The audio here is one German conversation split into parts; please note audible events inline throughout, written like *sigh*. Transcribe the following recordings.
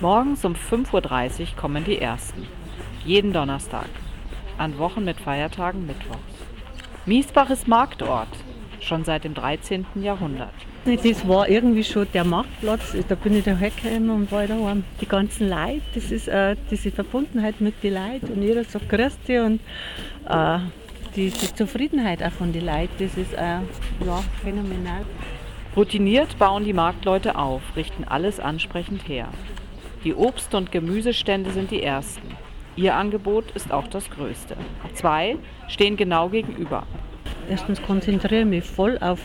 Morgens um 5.30 Uhr kommen die ersten. Jeden Donnerstag. An Wochen mit Feiertagen Mittwochs. Miesbach ist Marktort, schon seit dem 13. Jahrhundert. Das war irgendwie schon der Marktplatz, da bin ich da weggekommen und war daheim. Die ganzen Leute, das ist äh, diese Verbundenheit mit den Leuten und jeder sagt Grüß dich und äh, diese Zufriedenheit auch von den Leuten, das ist äh, ja, phänomenal. Routiniert bauen die Marktleute auf, richten alles ansprechend her. Die Obst- und Gemüsestände sind die ersten. Ihr Angebot ist auch das größte. Zwei stehen genau gegenüber. Erstens konzentriere ich mich voll auf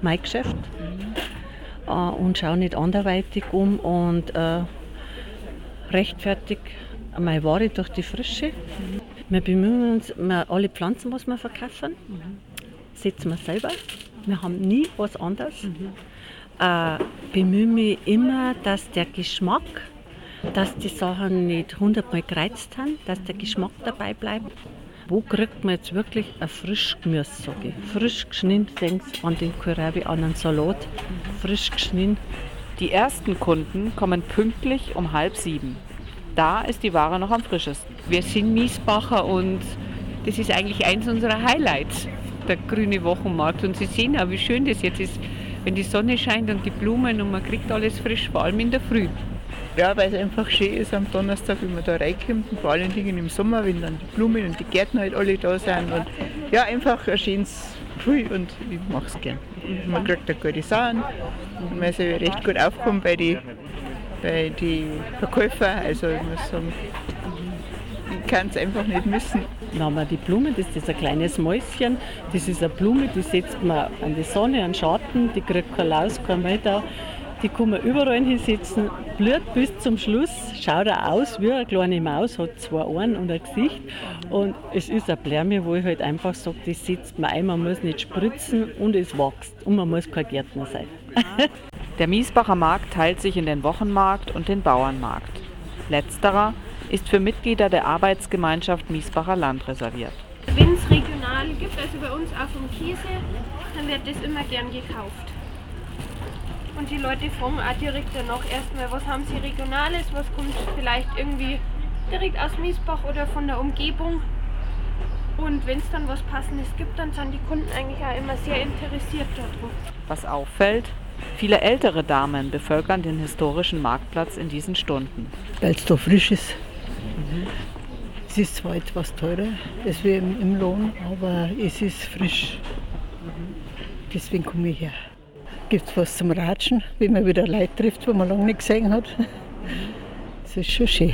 mein Geschäft äh, und schaue nicht anderweitig um und äh, rechtfertig meine Ware durch die Frische. Wir bemühen uns, wir alle Pflanzen, was wir verkaufen, setzen wir selber. Wir haben nie was anderes. Äh, bemühe mich immer, dass der Geschmack, dass die Sachen nicht hundertmal gereizt haben, dass der Geschmack dabei bleibt. Wo kriegt man jetzt wirklich ein frisch Gemüse, sage ich. Frisch geschnitten, denkst an den Kohlrabi, an einen Salat, frisch geschnitten. Die ersten Kunden kommen pünktlich um halb sieben. Da ist die Ware noch am frischesten. Wir sind Miesbacher und das ist eigentlich eins unserer Highlights, der grüne Wochenmarkt. Und Sie sehen auch, wie schön das jetzt ist, wenn die Sonne scheint und die Blumen und man kriegt alles frisch, vor allem in der Früh. Ja, weil es einfach schön ist am Donnerstag, wenn man da reinkommt und vor allen Dingen im Sommer, wenn dann die Blumen und die Gärten halt alle da sind. Und ja, einfach ein schönes Gefühl und ich mache es gern. Man kriegt eine gute Sachen und man ist recht gut aufgekommen bei den bei die Verkäufern. Also ich muss sagen, ich kann es einfach nicht missen. Dann haben wir die Blume, das ist ein kleines Mäuschen. Das ist eine Blume, die setzt man an die Sonne, an den Schatten, die kriegt kein Laus, kein Wetter. Die kann man überall hinsetzen, blüht bis zum Schluss, schaut auch aus wie eine kleine Maus, hat zwei Ohren und ein Gesicht. Und es ist eine Blärme, wo ich halt einfach sage, das setzt man ein, man muss nicht spritzen und es wächst. Und man muss kein Gärtner sein. *laughs* Der Miesbacher Markt teilt sich in den Wochenmarkt und den Bauernmarkt. Letzterer ist für Mitglieder der Arbeitsgemeinschaft Miesbacher Land reserviert. Wenn es regional gibt, also bei uns auch vom Käse, dann wird das immer gern gekauft. Und die Leute fragen auch direkt danach erstmal, was haben sie Regionales, was kommt vielleicht irgendwie direkt aus Miesbach oder von der Umgebung. Und wenn es dann was Passendes gibt, dann sind die Kunden eigentlich auch immer sehr interessiert daran. Was auffällt, viele ältere Damen bevölkern den historischen Marktplatz in diesen Stunden. weil es da frisch ist. Es ist zwar etwas teurer, als wir im, im Lohn, aber es ist frisch. Deswegen komme ich her. Gibt es was zum Ratschen, wenn man wieder Leute trifft, wo man lange nicht gesehen hat. Das ist schon schön.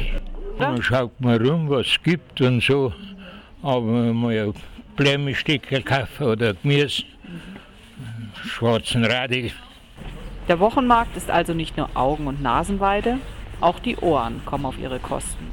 Dann schaut man rum, was es gibt und so. Aber mal ein kaufen oder Gemüse, schwarzen Radie. Der Wochenmarkt ist also nicht nur Augen- und Nasenweide, auch die Ohren kommen auf ihre Kosten.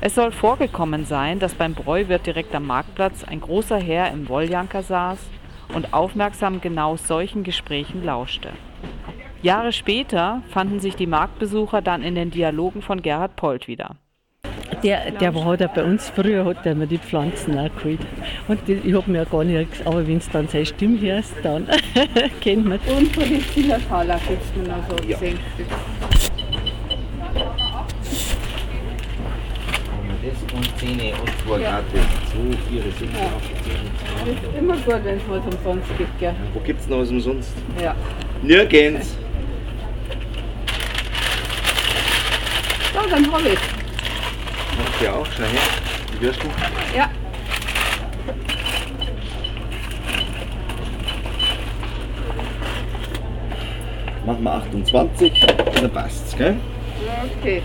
Es soll vorgekommen sein, dass beim Bräuwirt direkt am Marktplatz ein großer Herr im Wolljanker saß und aufmerksam genau solchen Gesprächen lauschte. Jahre später fanden sich die Marktbesucher dann in den Dialogen von Gerhard Polt wieder. Der, der war halt auch bei uns früher, hat er mir die Pflanzen auch geholt. Und die, ich habe mir ja gar nicht, gesagt, aber wenn es dann seine Stimme hörst, dann *laughs* kennt man Und von den Zillertaler gibt es noch so gesenkt. Das und Zähne und Vorkarte. 2, 4, 6, 8, 10, 12. Immer gut, wenn es was umsonst gibt, gell? Wo gibt's noch was umsonst? Ja. Nirgends. So, dann habe ich Macht ihr auch, schau her. Die Würstel. Ja. Machen wir 28, dann passt's, gell? Okay.